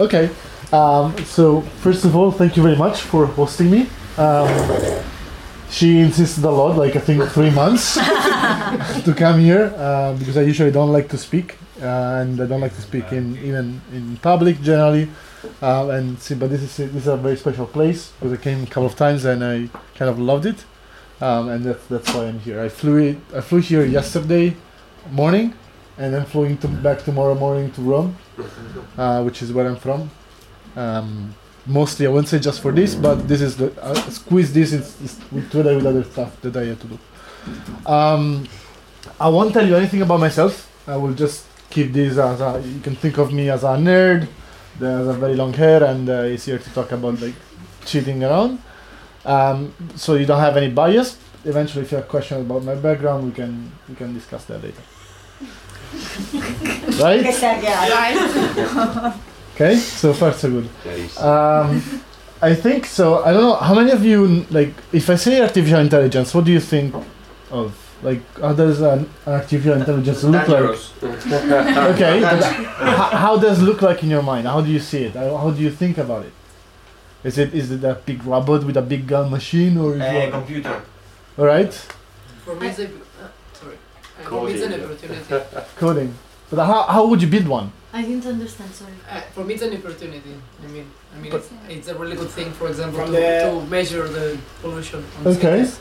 Okay. Um, so first of all, thank you very much for hosting me. Um, she insisted a lot, like I think three months, to come here uh, because I usually don't like to speak, uh, and I don't like to speak in even in public generally. Uh, and see, but this is this is a very special place because I came a couple of times and I kind of loved it, um, and that's that's why I'm here. I flew it, I flew here yesterday morning, and then flew into back tomorrow morning to Rome, uh, which is where I'm from. Um, mostly, I won't say just for this, but this is the uh, squeeze this is, is together with other stuff that I had to do. Um, I won't tell you anything about myself. I will just keep this as a, you can think of me as a nerd that has a very long hair and uh, is here to talk about like cheating around. Um, so you don't have any bias. Eventually, if you have questions about my background, we can we can discuss that later. Right? Okay. So far so good. Um, I think so. I don't know how many of you like. If I say artificial intelligence, what do you think of? Like, how does an artificial intelligence look like? Okay, but how, how does it look like in your mind? How do you see it? How, how do you think about it? Is it is it a big robot with a big gun machine, or is Uh, it? computer. All right, For me, it's a, sorry. For me, it's an opportunity. coding. But how, how would you build one? I didn't understand, sorry. Uh, for me, it's an opportunity. I mean, I mean, it's, it's a really good thing. For example, to, to measure the pollution. On Okay. cities.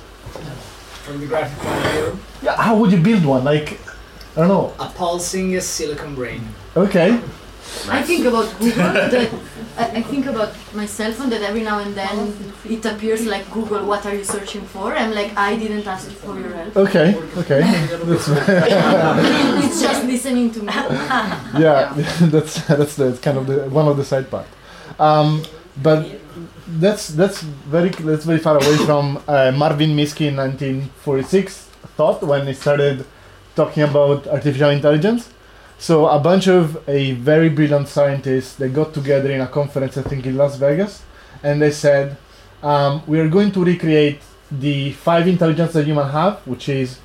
From the graphic point of view, Yeah, how would you build one? Like, I don't know. a pulsing silicon brain. Okay. I think about Google. that I, I think about my cell phone that every now and then it appears like Google. What are you searching for? I'm like, I didn't ask for your help. Okay. Okay. That's it's just listening to me. yeah, that's that's the kind of the one of the side part. Um, but that's that's very that's very far away from uh, Marvin Minsky in 1946 thought when he started talking about artificial intelligence. So a bunch of a very brilliant scientists they got together in a conference I think in Las Vegas, and they said um, we are going to recreate the five intelligence that human have, which is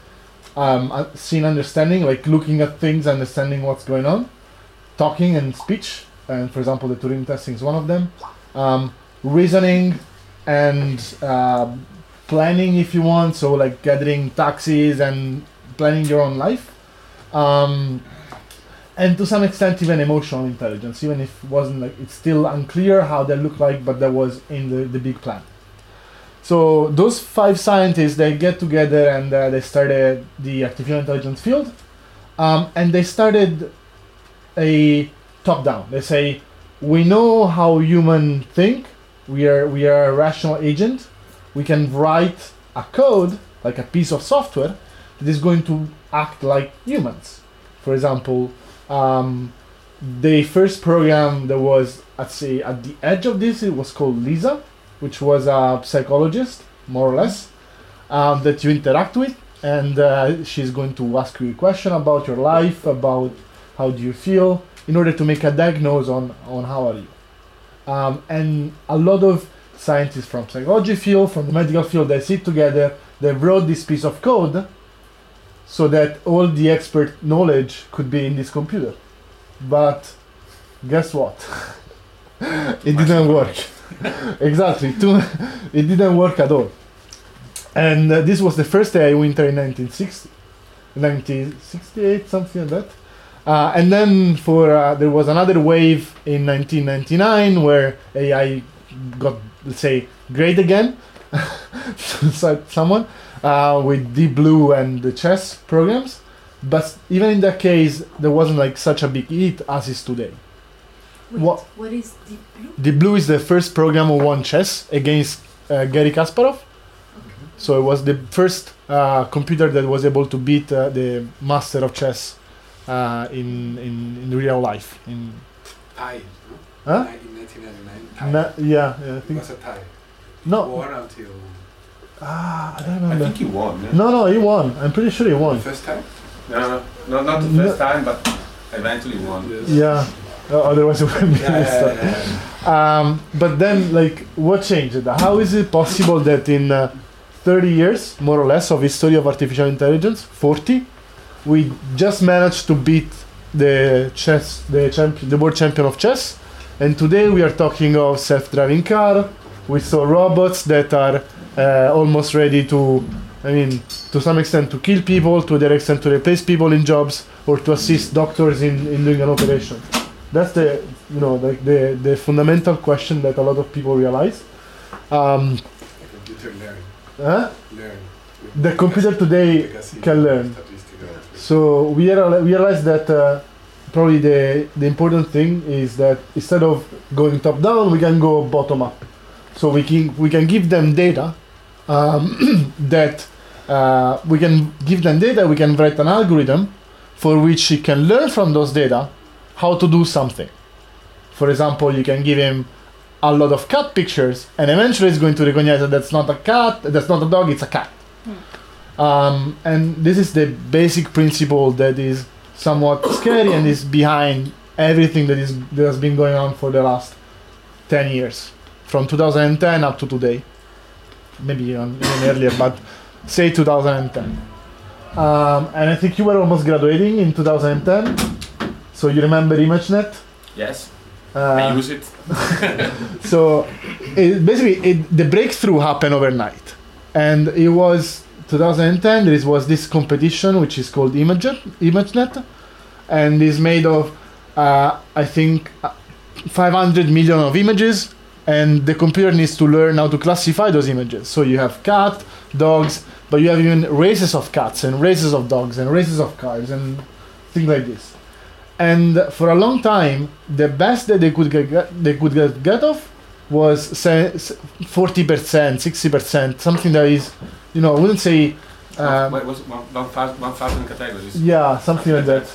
um, understanding, like looking at things, understanding what's going on, talking and speech, and for example, the Turing testing is one of them. Um, reasoning and uh, planning, if you want, so like gathering taxis and planning your own life. Um, and to some extent, even emotional intelligence, even if it wasn't like it's still unclear how they look like, but that was in the, the big plan. So those five scientists they get together and uh, they started the artificial intelligence field, um, and they started a top down. They say we know how human think. We are we are a rational agent. We can write a code like a piece of software that is going to act like humans. For example, um, the first program that was at say at the edge of this it was called Lisa, which was a psychologist more or less um, that you interact with, and uh, she's going to ask you a question about your life, about how do you feel, in order to make a diagnosis on on how are you. Um, and a lot of scientists from psychology field, from the medical field, they sit together. They wrote this piece of code so that all the expert knowledge could be in this computer. But guess what? it didn't work. exactly. It didn't work at all. And uh, this was the first AI winter in 1960, 1968, something like that. Uh, and then for uh, there was another wave in 1999 where AI got let's say great again, someone uh, with Deep Blue and the chess programs. But even in that case, there wasn't like such a big hit as is today. Wait, What- what is Deep Blue? Deep Blue is the first program who won chess against uh, Garry Kasparov. So it was the first uh, computer that was able to beat uh, the master of chess uh, in, in in real life. In Thai. Huh? In 1999. Thai. na- yeah, yeah, I It think was a Thai. no. War until Ah, I don't remember. I think he won. yeah? No, no, he won. I'm pretty sure he won. the won. first time. No, no, no, not the No. first time, but eventually won. Yeah. Uh, otherwise, it wouldn't be Yeah, this yeah, stuff. yeah, yeah. Um, but then, like, what changed? How is it possible that in uh, 30 years, more or less, of history of artificial intelligence, 40, we just managed to beat the chess, the champion, the world champion of chess, And today we are talking of self-driving car. We saw robots that are uh, almost ready to, I mean, to some extent to kill people, to their extent to replace people in jobs, or to assist doctors in, in doing an operation. That's the, you know, the, the fundamental question that a lot of people realize. Um, huh? Learn. The computer today can learn. So we, reali- we realized that uh, probably the, the important thing is that instead of going top down, we can go bottom up. So we can we can give them data um, that uh, we can give them data. We can write an algorithm for which it can learn from those data how to do something. For example, you can give him a lot of cat pictures, and eventually it's going to recognize that that's not a cat, that's not a dog, it's a cat. Um, and this is the basic principle that is somewhat scary and is behind everything that is that has been going on for the last 10 years from 2010 up to today maybe even, even earlier but say 2010 um, and i think you were almost graduating in 2010 so you remember imagenet? Yes, uh, I use it. so it, basically it, the breakthrough happened overnight. And it was 2010 there was this competition which is called imagenet, imagenet and is made of uh, i think uh, 500 million of images and the computer needs to learn how to classify those images. So you have cat dogs but you have even races of cats and races of dogs and races of cars and things like this. And for a long time the best that they could get they could get, get off was say, 40% 60% something that is you know i wouldn't say um, what was it, one, one, thousand, one thousand categories? yeah something like that.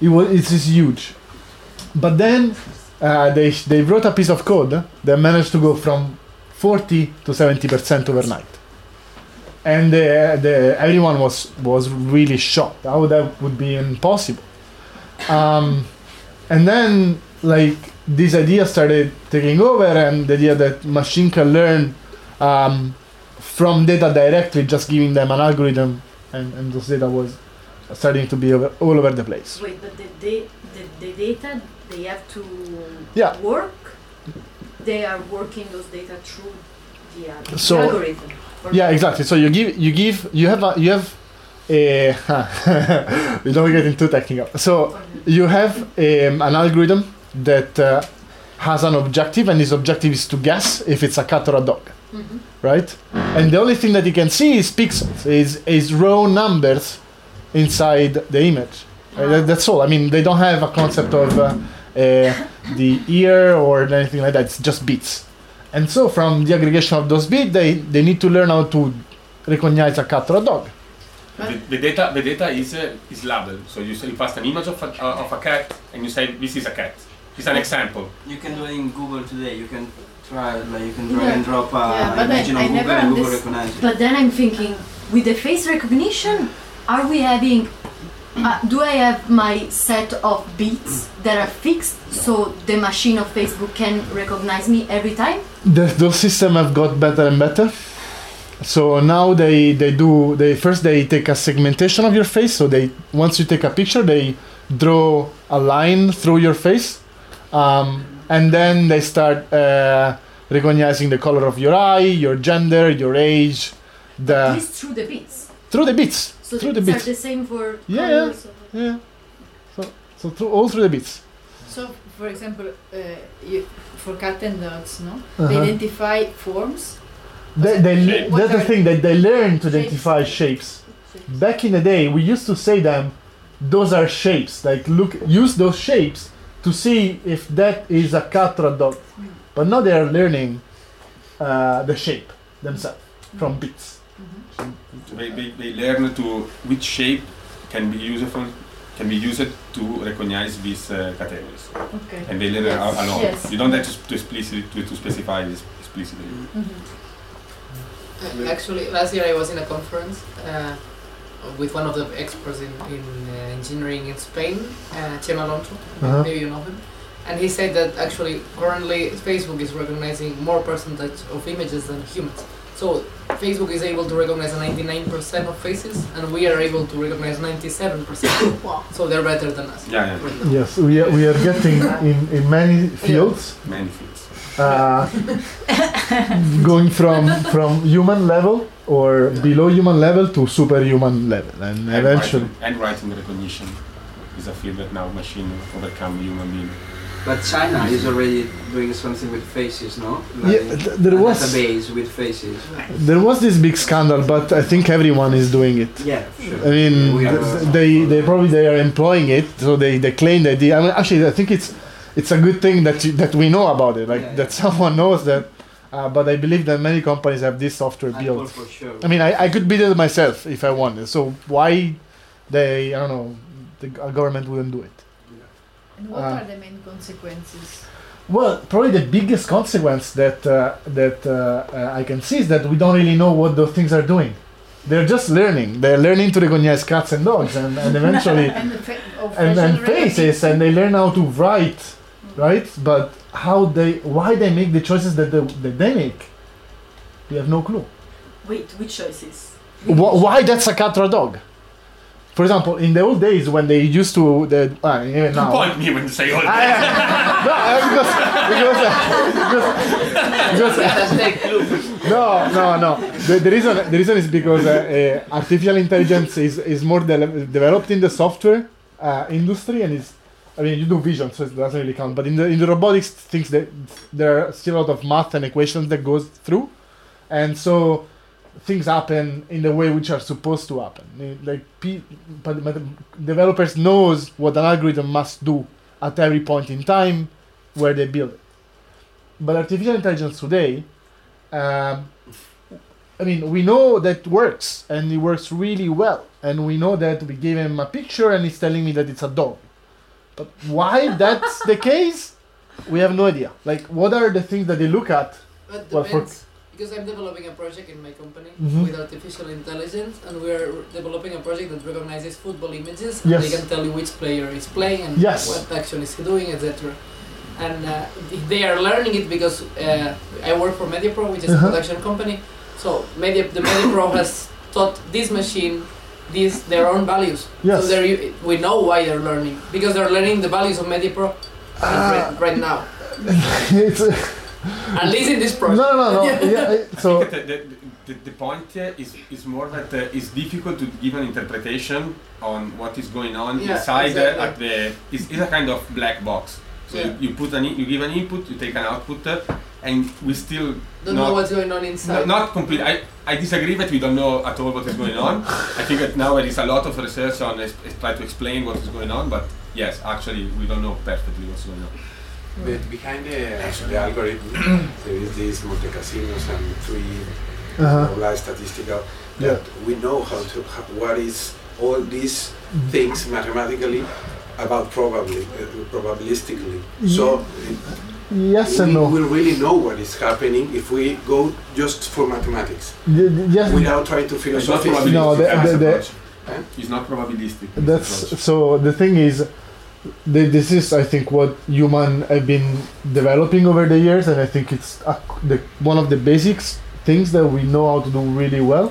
It was it's huge. But then uh, they they wrote a piece of code that managed to go from 40 to 70% overnight. And the, the everyone was was really shocked how that would be impossible. Um, and then like this idea started taking over and the idea that machine can learn um, from data directly just giving them an algorithm and, and those data was starting to be over, all over the place. Wait, but the, the, the data they have to Yeah. work, they are working those data through the, uh, the So- algorithm. Yeah exactly so you give you give you have a you have a we don't get into technical so you have um, an algorithm that uh, has an objective and this objective is to guess if it's a cat or a dog Mhm. right and the only thing that you can see is pixels is is raw numbers inside the image Uh, that- that's all i mean they don't have a concept of uh, uh, the ear or anything like that it's just beats. and so from the aggregation of those beats, they, they need to learn how to recognize a cat or a dog The, the data, the data is uh, is labeled. So you say you pass an image of a, uh, of a cat, and you say this is a cat. It's an example. You can do it in Google today. You can try, like, you can drag Yeah. and drop uh, Yeah, but image I- on I Google never and Google underst- it. But then I'm thinking, with the face recognition, are we having? Uh, do I have my set of beats that are fixed so the machine of Facebook can recognize me every time? the, those systems have got better and better so now they they do they first they take a segmentation of your face so they once you take a picture they draw a line through your face um, and then they start uh, recognizing the color of your eye your gender your age the through the beats. through the bits So through the the beats bits are the same for Yeah, colors. yeah so so through all through the bits So, for example, uh, you, for cat and dogs, no? They Uh-huh. identify forms. they, they, Shape. that's the thing that they learn to Shapes. identify shapes back in the day we used to say them those are shapes like look use those shapes to see if that is a cat or a dog but now they are learning uh, the shape themselves from bits So they, they, they learn to which shape can be useful, can be used to recognize these uh, categories, Okay. and they learn Yes. a- alone. Yes. You don't have to, to explicitly to, to specify this explicitly. Mm-hmm. Uh, Actually, last year I was in a conference uh, with one of the experts in, in uh, engineering in Spain, uh, Chema Alonso. Uh-huh. Maybe you know him. And he said that actually currently Facebook is recognizing more percentage of images than humans. So Facebook is able to recognize 99% of faces, and we are able to recognize 97%. Wow. So they're better than us. Yeah, yeah. Yes, we are, we are getting in, in many fields Many things. uh, going from from human level or below human level to superhuman level, and And eventually. writing, and writing recognition is a field that now machine overcome human being. But China is already doing something with faces, no? Yeah, th- there a was database with faces. there was this big scandal, but I think everyone is doing it. Yeah, sure. I mean, th- they they probably they are employing it, so they, they claim that. They, I mean, actually, I think it's it's a good thing that you, that we know about it, like Yeah, that someone knows that. Uh, but I believe that many companies have this software built. for sure. I mean, I, I could build it myself if I wanted. So why they I don't know the government wouldn't do it? And what Uh, are the main consequences? Well, probably the biggest consequence that uh, that uh, uh, I can see is that we don't really know what those things are doing. They're just learning. They're learning to recognize cats and dogs, and, and eventually and fa- and, and faces, and they learn how to write, right? But how they why they make the choices that they, that they make, we have no clue. Wait, which choices? Wh- why that's a cat or a dog? For example, in the old days when they used to the uh, even now. Point me when you say all Ah, that. no, uh, because because, uh, because, because no, no, no. The, the reason the reason is because uh, uh, artificial intelligence is, is more de- developed in the software uh, industry and is. I mean, you do vision, so it doesn't really count. But in the in the robotics things, that there are still a lot of math and equations that goes through, and so things happen in the way which are supposed to happen. Like pe- but, but developers knows what an algorithm must do at every point in time where they build it. But artificial intelligence today, um, I mean, we know that works and it works really well, and we know that we gave him a picture and he's telling me that it's a dog. But why that's the case, we have no idea. Like, what are the things that they look at? But Well, for-. Because I'm developing a project in my company Mhm. with artificial intelligence, and we're developing a project that recognizes football images, Yes. and they can tell you which player is playing and Yes. what action is he doing, etc. And uh, they are learning it because uh, I work for MediaPro, which is Uh-huh. a production company. So Media, the MediaPro has taught this machine these their own values. Yes. So they're, we know why they're learning because they're learning the values of MediaPro Ah. right, right now. it's, uh, At least in this no, project. no, no. yeah, I- so, the, the, the, the point here is, is more that uh, it's difficult to give an interpretation on what is going on Yeah, inside exactly. uh, at the it's, it's a kind of black box so Yeah. you, you put an i- you give an input you take an output uh, and we still Don't not, know what's going on no, inside. not complete I, I disagree that we don't know at all what is going on I think that now there is a lot of research on es- es- try to explain what is going on but yes actually we don't know perfectly what's going on But behind the, the algorithm, there is these Monte Casinos and three uh, uh, statistical Yeah. that we know how to how, what is all these things mathematically about probably uh, probabilistically. So yes we and no. will really know what is happening if we go just for mathematics Y- y- yes, without trying to it's not philosophize. No, the- probabilistic the- the- approach. Huh? it's not probabilistic That's so. The thing is, th- this is I think what human have been developing over the years, and I think it's the, one of the basics things that we know how to do really well,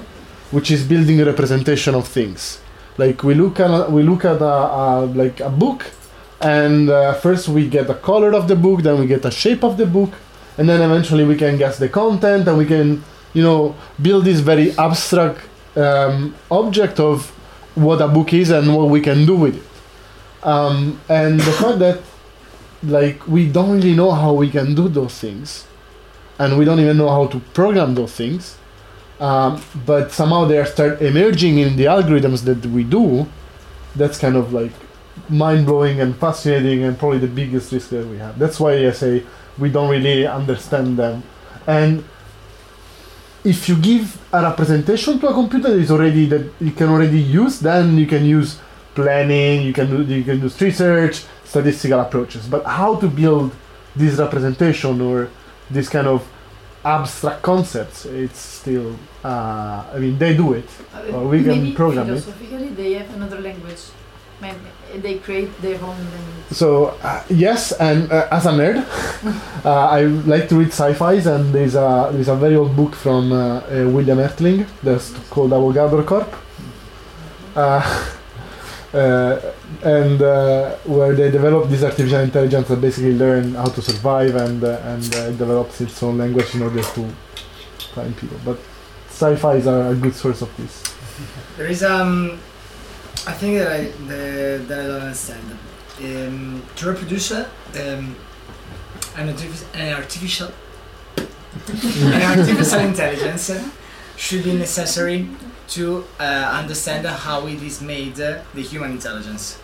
which is building a representation of things. Like we look at we look at a, a like a book, and uh, first we get the color of the book, then we get the shape of the book, and then eventually we can guess the content, and we can you know build this very abstract um, object of what a book is and what we can do with it. Um, and the fact that like we don't really know how we can do those things, and we don't even know how to program those things, um, but somehow they are start emerging in the algorithms that we do. That's kind of like mind blowing and fascinating, and probably the biggest risk that we have. That's why I say we don't really understand them, and if you give a representation to a computer that is already that you can already use, then you can use planning, you can do you can do research, statistical approaches. But how to build this representation or this kind of abstract concepts, it's still. Uh, I mean, they do it. Uh, Or we can maybe program it. philosophically they have another language. Maybe they create their own language. So uh, yes, and uh, as a nerd, uh, I like to read sci-fi's, and there's a there's a very old book from uh, William Hertling that's called Avogadro Corp. Uh, and uh, where they develop this artificial intelligence that basically learn how to survive and uh, and uh, develops its own language in order to find people. But sci-fi's are a good source of this. There is um, I think that I the, that I don't understand. Um, to reproduce um, an, artific- an artificial an artificial intelligence should be necessary to uh, understand how it is made uh, the human intelligence.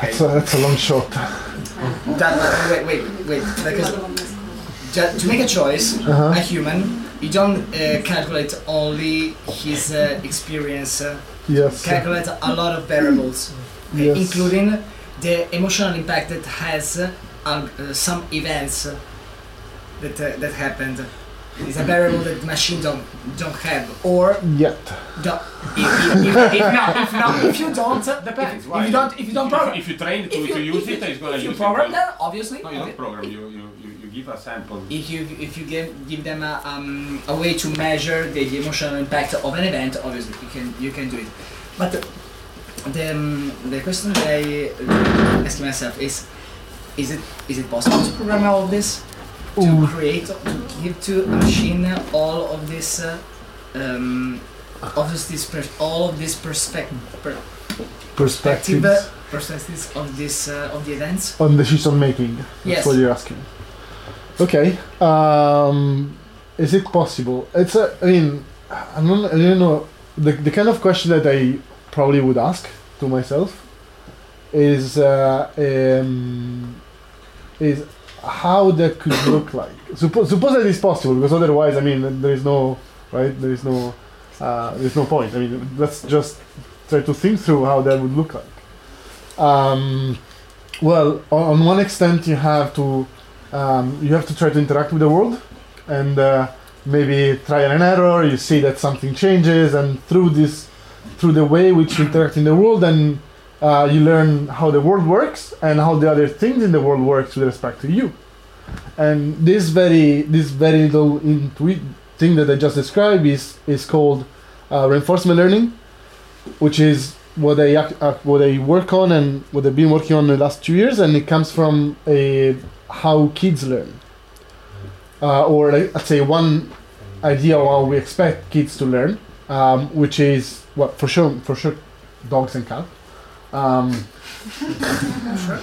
That's a, that's a long shot. That, wait, wait, wait, because to make a choice, Uh-huh. a human, you don't uh, calculate only his uh, experience. Uh, Yes. calculate a lot of variables, Yes. including the emotional impact that has on uh, some events that uh, that happened. Is a variable that the machine don't don't have, or Yet. don't, if, if, if, if, not, if, not, if you don't, Depends. If, why? if you don't, if you don't program, If you train to, you, to use it, it's gonna if you use program it. them, obviously. No, you don't program. You, you, you, you give a sample. If you if you give give them a, um, a way to measure the, the emotional impact of an event, obviously you can you can do it. But the the, um, the question that I ask myself is is it is it possible to program all of this to Ooh. create to give to a machine all of this uh, um, of this, pers- all of this perspective per- perspective Perspectives perspectives of this uh, of the events? on the decision making. That's Yes. what you're asking. Okay. Um, is it possible? It's a. I mean, I don't. I don't know. The the kind of question that I probably would ask to myself is uh, um, is how that could look like. Suppose suppose that it's possible because otherwise, I mean, there is no right. There is no. Uh, there's no point. I mean, let's just try to think through how that would look like. Um, well, on, on one extent, you have to um, you have to try to interact with the world, and uh, maybe trial and error. You see that something changes, and through this, through the way which you interact in the world, and uh, you learn how the world works and how the other things in the world works with respect to you. And this very this very little intuit thing that I just described is is called uh, reinforcement learning, which is what I uh, what I work on and what I've been working on the last two years, and it comes from a how kids learn, uh, or like, let's say one idea of how we expect kids to learn, um, which is well for sure for sure dogs and cats, um,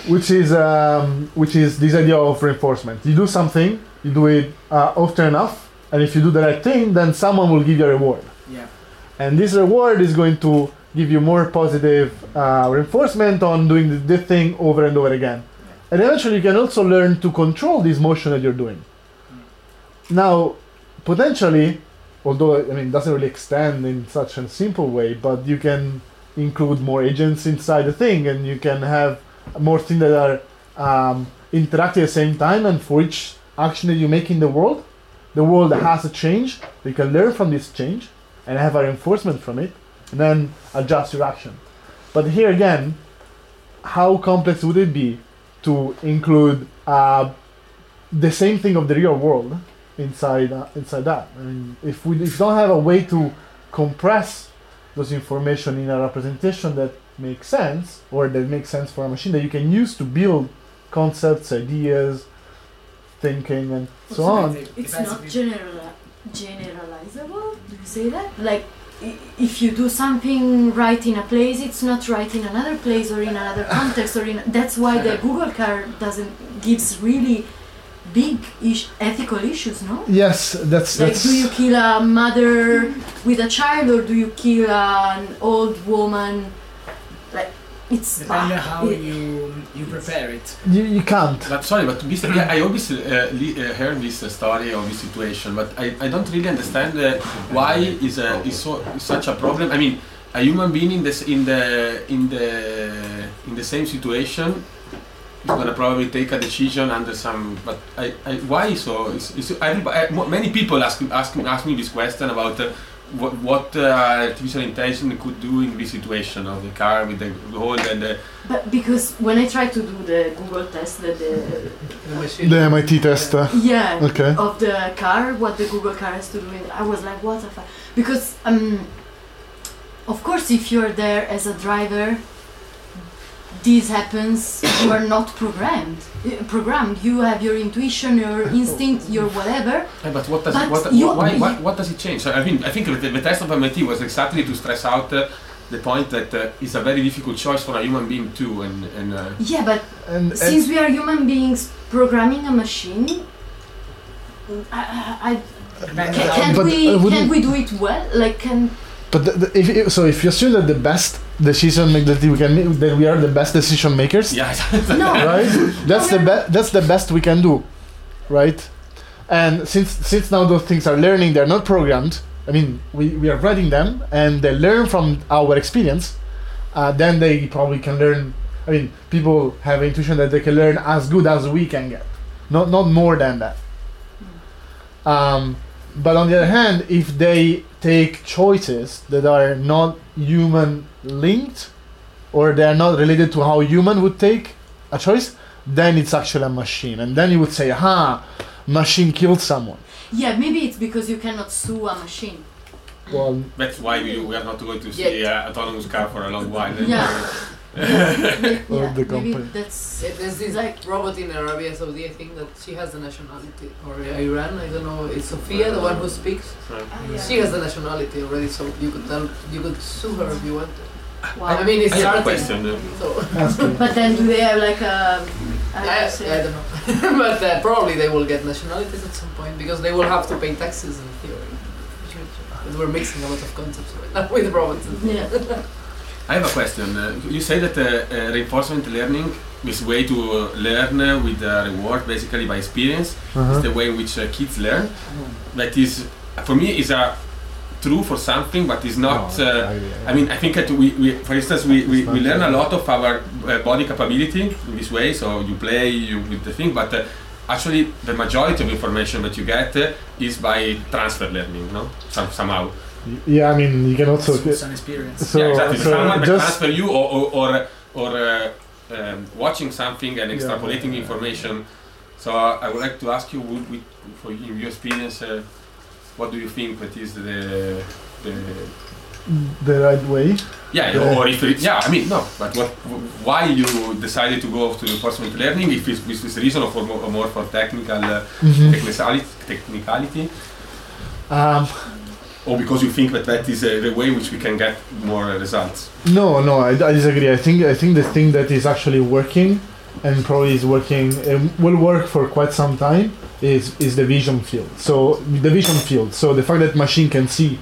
which is um, which is this idea of reinforcement. You do something, you do it uh, often enough, and if you do the right thing, then someone will give you a reward Yeah. and this reward is going to give you more positive uh, reinforcement on doing the, the thing over and over again Yeah. and eventually you can also learn to control this motion that you're doing now potentially although i mean it doesn't really extend in such a simple way but you can include more agents inside the thing and you can have more things that are um, interacting at the same time and for each action that you make in the world the world has a change you can learn from this change and have a reinforcement from it, and then adjust your action. But here again, how complex would it be to include uh, the same thing of the real world inside uh, inside that? I mean, if we if we don't have a way to compress those information in a representation that makes sense, or that makes sense for a machine that you can use to build concepts, ideas, thinking, and so on. It's not general, generalizable. Do you say that? Like, if you do something right in a place, it's not right in another place or in another context, or in. That's why the Google car doesn't gives really big ish, ethical issues, no? Yes, that's Like, that's. do you kill a mother with a child, or do you kill an old woman? Like, it's Depending ah, how it- you you prepare it. you, you can't. But sorry, but this, yeah, I always uh, li- uh, heard this uh, story or this situation, but I, I don't really understand uh, why is uh, is so is such a problem. I mean, a human being in this in the in the in the same situation is gonna probably take a decision under some. But I, I why so? Is, is everybody, uh, many people ask ask ask me this question about uh, what, what uh, artificial intelligence could do in this situation of the car with the hold and the But because when I tried to do the Google test, the, the The. The MIT test. uh, yeah okay. of the car, what the Google car has to do, with, I was like, what the fuck? Because um, of course, if you're there as a driver, this happens. you are not programmed. Uh, Programmed. You have your intuition, your instinct, your whatever. Yeah, but what does But it, what, you- why, why, you- what does it change? So, I mean, I think the, the test of MIT was exactly to stress out uh, the point that uh, it's a very difficult choice for a human being too, and and uh, Yeah, but And, and since we are human beings programming a machine, I, I, I, can, can But, we uh, can wouldn't- we do it well? Like can but the, the, if, if- so if you assume that the best decision make that we can make, that we are the best decision makers, yeah, no? right? That's the be- that's the best we can do, right? And since since now those things are learning, they're not programmed. I mean, we, we are writing them, and they learn from our experience. Uh, then they probably can learn. I mean, people have intuition that they can learn as good as we can get, not not more than that. Um, but on the other hand, if they take choices that are not human linked, or they are not related to how human would take a choice, then it's actually a machine. And then you would say, aha, machine killed someone. Yeah, maybe it's because you cannot sue a machine. Well, that's why we, we are not going to see uh, autonomous car for a long while. Yeah. yeah, Or the maybe company. that's Yeah, There's this Like- robot in Arabia Saudi, I think that she has the nationality, or Iran, I don't know. It's Sophia, the one who speaks. She has the nationality already, so you could tell, you could sue her if you want. wow. I mean, it's I have a starting. question. So but then do they have like a? I I, don't know, but uh, probably they will get nationalities at some point because they will have to pay taxes in theory. But we're mixing a lot of concepts right now with robots. Yeah. I have a question. Uh, you say that uh, uh, reinforcement learning is way to learn uh, with reward, basically by experience. Uh-huh. It's the way in which uh, kids learn. That is, for me, is a true for something, but is not. No, Uh, I- I mean, I think that we, we for instance, we, we, we learn a lot of our uh, body capability in this way. So you play you with the thing, but uh, actually the majority of information that you get uh, is by transfer learning, no? Some, somehow. Yeah, I mean, you can also. It's an experience. So, yeah, exactly. so Someone might just transfer you, or or or, or uh, um, watching something and Yeah. extrapolating information. So uh, I would like to ask you, would we, for in your experience, uh, what do you think that is the the the right way. yeah, Yeah. or if it, yeah, I mean no, but what why you decided to go to reinforcement learning? If it's with this reason or for more, more for technical uh, Mhm. technicality, technicality, Um, or because you think that that is uh, the way which we can get more uh, results? No, no, I, I disagree. I think I think the thing that is actually working and probably is working um, will work for quite some time is is the vision field. So the vision field. So the fact that machine can see,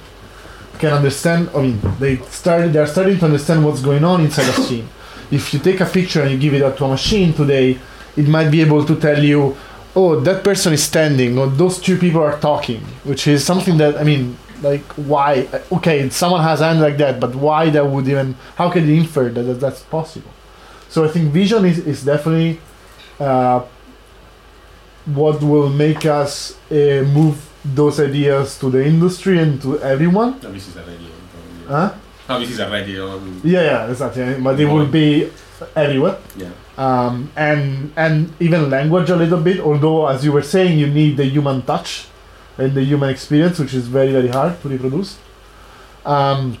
can understand. I mean, they started. They are starting to understand what's going on inside a scene. If you take a picture and you give it out to a machine today, it might be able to tell you, oh, that person is standing, or those two people are talking, which is something that I mean, like why? Okay, someone has a hand like that, but why that would even? How can you infer that, that that's possible? So I think vision is is definitely uh, what will make us uh, move those ideas to the industry and to everyone. No, this is already. on- Huh? No, this is already on. Yeah, yeah, exactly. But it will be everywhere. Yeah. um, and and even language a little bit. Although, as you were saying, you need the human touch and the human experience, which is very very hard to reproduce. Um,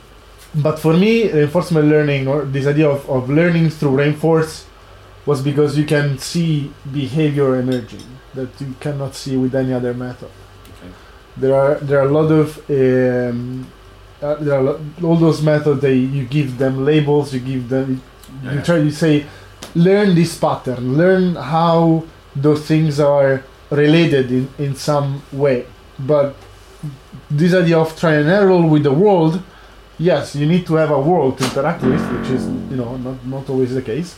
but for me, reinforcement learning or this idea of, of learning through reinforce was because you can see behavior emerging that you cannot see with any other method. Okay. There are there are a lot of um, uh, there are lot, all those methods. They you give them labels. You give them you try to say learn this pattern learn how those things are related in, in some way but this idea of try and error with the world yes you need to have a world to interact with which is you know not, not always the case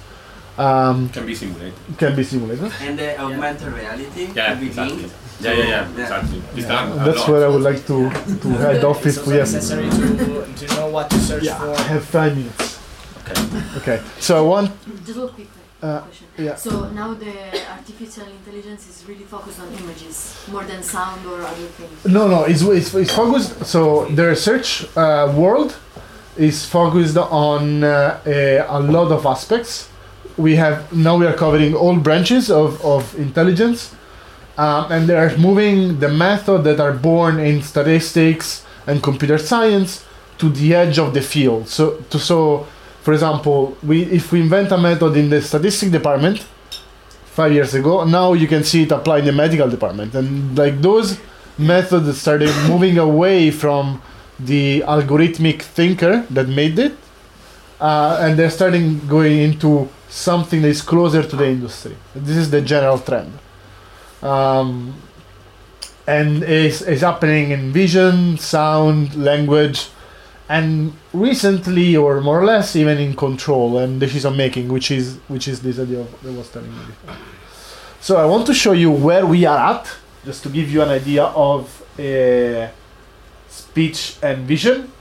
um, Can be simulated. can be simulated And the augmented reality Yeah, at the exactly. Yeah, yeah, yeah, Yeah. exactly. It's Yeah, that's lot. where I would like to, to head off It's if also we have necessary to, to know what to search yeah, I have five minutes Okay. okay so I want Just real quickly. Uh, yeah. So now the artificial intelligence is really focused on images more than sound or other things. No, no, it's, it's, it's focused. So the research uh, world is focused on uh, a, a lot of aspects. We have now we are covering all branches of, of intelligence, um, and they are moving the method that are born in statistics and computer science to the edge of the field. So, to, so for example, we if we invent a method in the statistic department five years ago, now you can see it applied in the medical department, and like those methods started moving away from the algorithmic thinker that made it, uh, and they're starting going into something that is closer to the industry. This is the general trend. Um, and it's, it's happening in vision, sound, language, and recently, or more or less, even in control and decision making, which is which is this idea of, that was telling me before. So I want to show you where we are at, just to give you an idea of uh, speech and vision.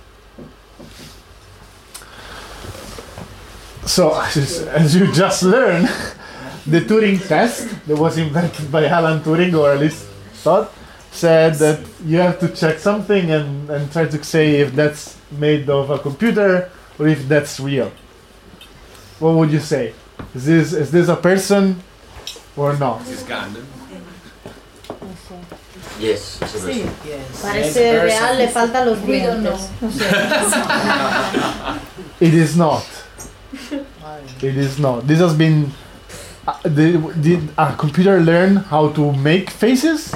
So as, as you just learned, the Turing test that was invented by Alan Turing, or at least thought, said that you have to check something and, and try to say if that's made of a computer or if that's real. What would you say? Is this is this a person or not? This gun. Yes, it's a person. Yes. Parece real, le faltan los We don't dientes. It is not. It is not. This has been. Uh, the, did a computer learn how to make faces?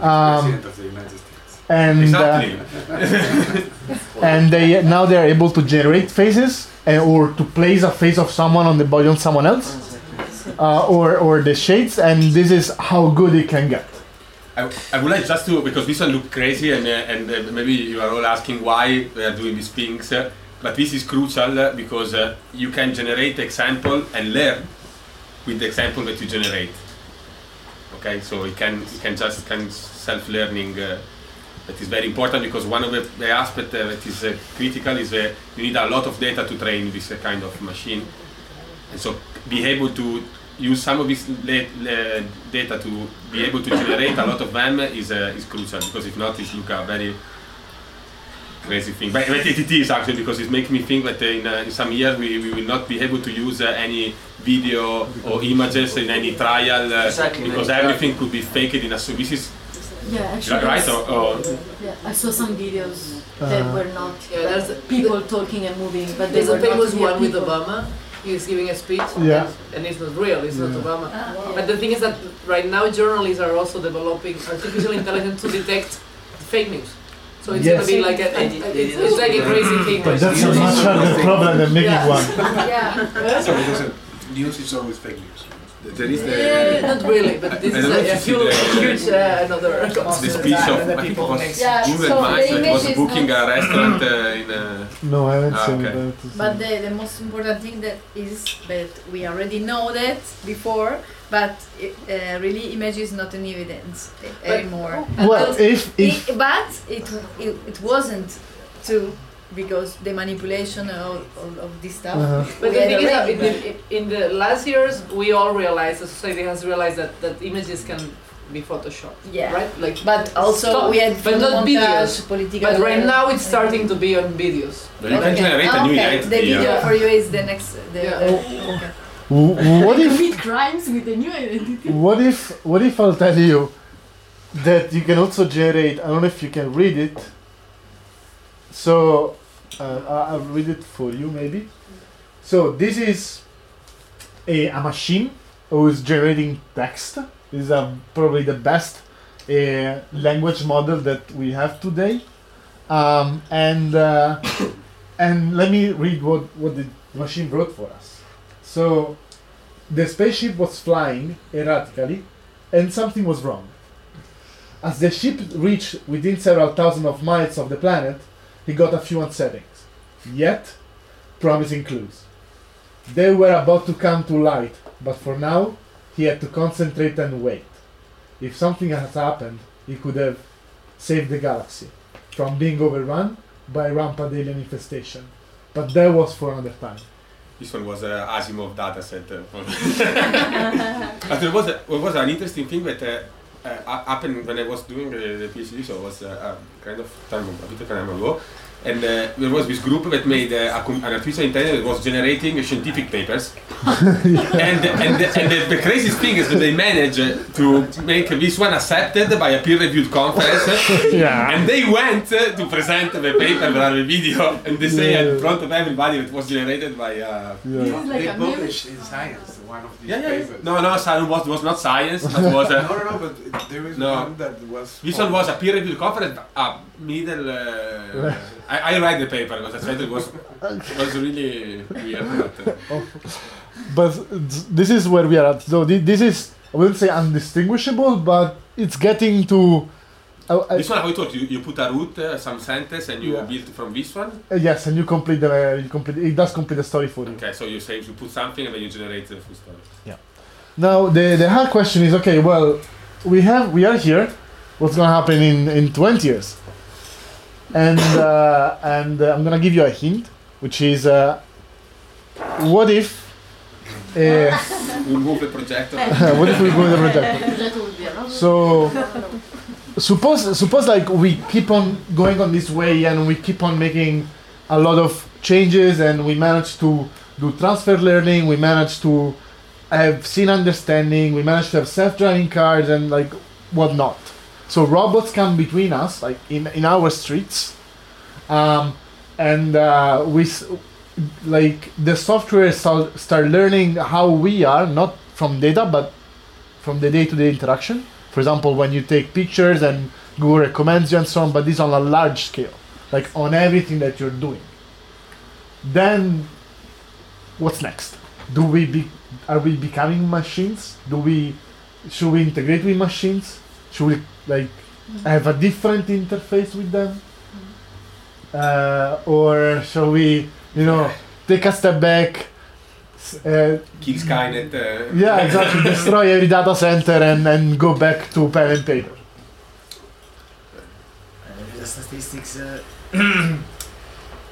The Um, president of the United States. And Exactly. uh, and they now they are able to generate faces and, or to place a face of someone on the body on someone else, uh, or or the shades, and this is how good it can get. I, I would like just to because this one look crazy and uh, and uh, maybe you are all asking why we are doing these things, uh, but this is crucial uh, because uh, you can generate example and learn with the example that you generate. Okay, so it can it can just can self learning. Uh, that is very important because one of the, the aspect uh, that is uh, critical is uh, you need a lot of data to train this uh, kind of machine, and so be able to use some of this data to be able to generate a lot of them is uh, is crucial because if not, it's look a very crazy thing. But, but it is actually because it makes me think that uh, in, uh, in some years we, we will not be able to use uh, any video or images in any trial uh, Exactly, because exactly. everything could be faked in a so this is Yeah, actually, right or, or yeah, I saw some videos that Uh, were not Yeah, there's a- people talking and moving, but There's a famous one with people. Obama. He's giving a speech, Yeah. and it's not real. It's not Yeah. Obama. But the thing is that right now journalists are also developing artificial intelligence to detect fake news. So it's Yes. gonna be like a, They it's, did- they it's, it's like a crazy thing. But that's a much harder problem than making Yeah. one. Yeah. So because news is always fake news. there is the Yeah, not really, but this I is don't a, a huge, the- huge uh, another. the speech of I think it was Yeah, Google so Maps the was booking a restaurant uh, in uh, No, I haven't Ah, seen okay. that. But the, the most important thing that is that we already know that before, but uh, really image is not an evidence uh, anymore. well, But if if it, but it, it it wasn't too because the manipulation of, of, of this stuff. uh, But the thing is that in the, in the last years, we all realized, the society has realized that, that images can be photoshopped, Yeah. right? Like, But also Stop. we had But not videos. political. but right now it's starting to be on videos. but you can generate a new okay. identity. The video yeah. for you is the next. The, Yeah. the, Oh. okay. what if commit crimes with a new identity. what if what if I'll tell you that you can also generate? I don't know if you can read it. So uh, I- I'll read it for you, maybe. So this is a, a machine who is generating text. This is probably the best uh, language model that we have today. Um, and uh, and let me read what, what the machine wrote for us. So the spaceship was flying erratically and something was wrong. As the ship reached within several thousand of miles of the planet, he got a few unsettings, yet promising clues. They were about to come to light, but for now, he had to concentrate and wait. If something had happened, he could have saved the galaxy from being overrun by rampant alien infestation. But that was for another time. This one was uh, Asimov data uh, but there was a, there was an interesting thing that uh, uh, happened when I was doing the, the PhD. So it was uh, uh, kind of time a bit of time ago, and uh, there was this group that made uh, a com- an artificial intelligence that was generating scientific papers. and and, the, and the, the craziest thing is that they managed uh, to make this one accepted by a peer-reviewed conference. Yeah. And they went uh, to present the paper without a video, and they say Yeah. in front of everybody it was generated by. Uh, Yeah. This like they a meme. published in Science one of these yeah, yeah, yeah. papers. No, no, science was, was not science. It was no, a, no, no, but there is No. one that was. this one was a peer-reviewed conference. A middle. Uh, I, I read the paper because I said it was it was really weird. But, uh, But this is where we are at. So this is I wouldn't say undistinguishable, but it's getting to. I- I- this one, how it works? You, you put a root, uh, some sentence, and you Yeah. build from this one. uh, yes, and you complete the you complete it does complete the story for you. Okay, so you say you put something, and then you generate the full story. Yeah. Now the the hard question is okay. Well, we have we are here. What's gonna happen in in twenty years? And uh, and uh, I'm gonna give you a hint, which is uh, what if uh, We move the projector. what if we with the projector? That would be a lot. So suppose suppose like we keep on going on this way and we keep on making a lot of changes and we manage to do transfer learning, we manage to have scene understanding, we manage to have self-driving cars and like whatnot. So robots come between us, like in, in our streets, um, and uh, s- like the software start, start learning how we are, not from data, but from the day-to-day interaction. For example, when you take pictures and Google recommends you and so on, but this on a large scale, like on everything that you're doing. Then, what's next? Do we be? Are we becoming machines? Do we? Should we integrate with machines? Should we like have a different interface with them? Uh, or shall we, you know, take a step back? s- Uh, Kill Skynet. Uh, yeah, exactly. Destroy every data center and, and go back to pen and paper. Uh, the statistics. Uh,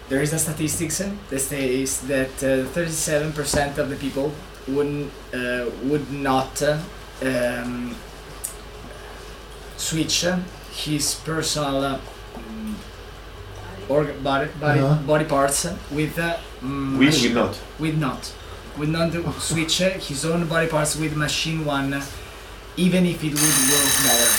there is a statistics uh, that says that uh, 37% of the people wouldn't uh, would not uh, um, switch uh, his personal uh, mm, body body, Uh-huh. body parts uh, with uh, mm, we machi- will not. with not would not switch uh, his own body parts with machine one uh, even if it would work better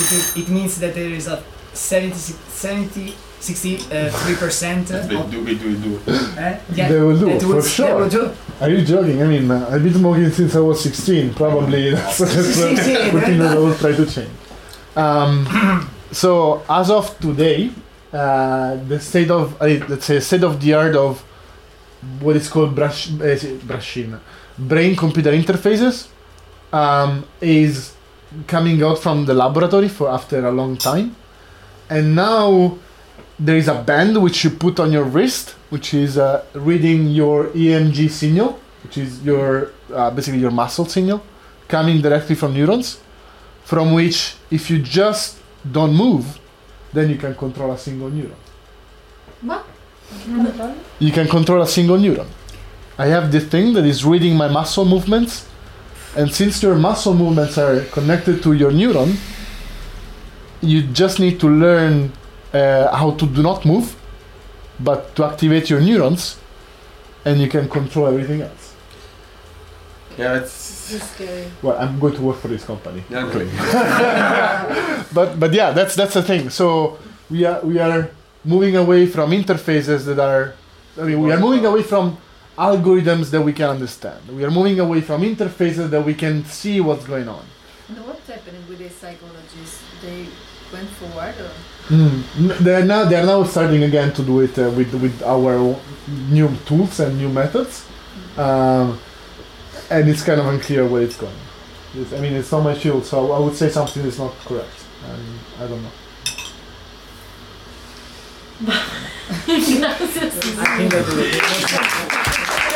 it, it means that there is a 70 70 63 percent They of do, we do, we do. eh? yeah, They will do, that for sure. do. Are you joking? I mean, uh, I've been smoking since I was 16. Probably that's, that's a 16, routine that I will try to change. Um, so as of today, uh, the state of uh, let's say state of the art of what is called brush, uh, brain computer interfaces um, is coming out from the laboratory for after a long time, and now there is a band which you put on your wrist, which is uh, reading your EMG signal, which is your uh, basically your muscle signal, coming directly from neurons, from which if you just don't move, then you can control a single neuron. What? You can control a single neuron. I have this thing that is reading my muscle movements, and since your muscle movements are connected to your neuron, you just need to learn uh, how to do not move, but to activate your neurons, and you can control everything else. Yeah, that's. It's scary. Well, I'm going to work for this company. Yeah, Okay. but but yeah, that's that's the thing. So we are we are moving away from interfaces that are. I mean, we are moving away from algorithms that we can understand. We are moving away from interfaces that we can see what's going on. And what's happening with these psychologists? They went forward or? Mm. They are now they are now starting again to do it uh, with with our new tools and new methods, um, and it's kind of unclear where it's going. It's, I mean, it's not my field, so I would say something is not correct. And I don't know. I think that the-